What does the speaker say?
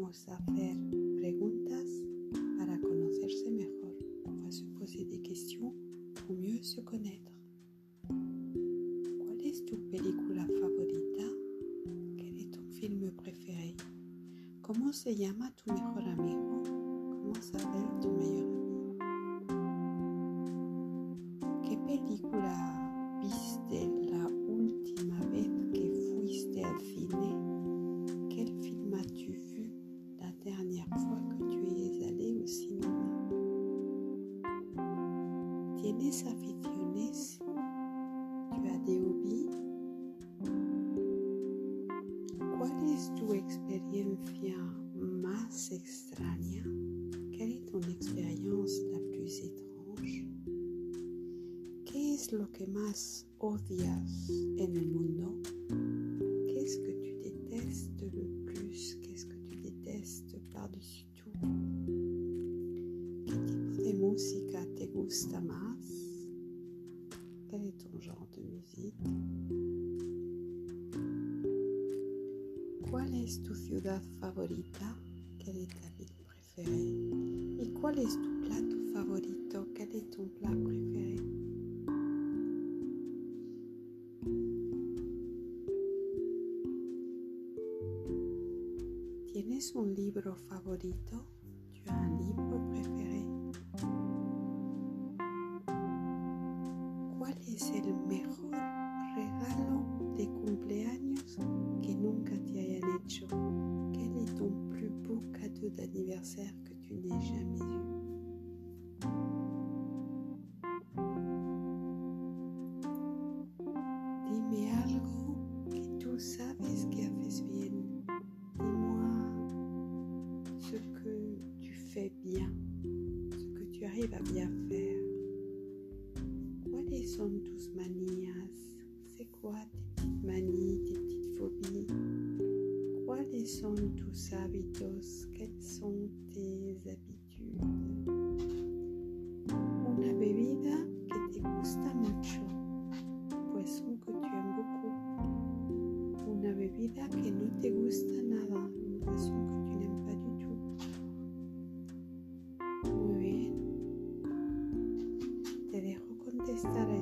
hacer preguntas para conocerse mejor. On va se poser des questions pour mieux se connaître. ¿Cuál es tu película favorita? ¿Quel est ton film préféré? ¿Cómo se llama tu mejor amigo? ¿Cómo s'appelle ton meilleur ami? ¿Qué película ¿Tienes aficiones? ¿Tu as des hobbies? ¿Cuál es tu experiencia más extraña? Quelle est ton expérience la plus étrange? ¿Qué es lo que más odias en el mundo? Qu'est-ce que tu détestes le plus? Qu'est-ce que tu détestes par-dessus tout? ¿Qué tipo de música te gusta más? Quel est ton genre de musique? ¿Cuál es tu ciudad favorita? Quelle est ta ville préférée? ¿Y cuál es tu plato favorito? Quel est ton plat préféré? ¿Tienes un libro favorito? ¿Tu as un libro ¿Cuál es el mejor regalo de cumpleaños que nunca te hayan hecho? Quel est ton plus beau cadeau d'anniversaire que tu n'aies jamais eu? Dime algo que tú sabes que haces bien. Dis-moi ce que tu fais bien, ce que tu arrives à bien faire. son tus manías? C'est quoi tes petites manies, tes petites phobies ¿Cuáles son tus hábitos? ¿Qué son tes habitudes? Una bebida que te gusta mucho, pues un que tu aimes beaucoup. Una bebida que no te gusta nada, une boisson que tu n'aimes pas du tout. Muy bien. Te dejo contestar a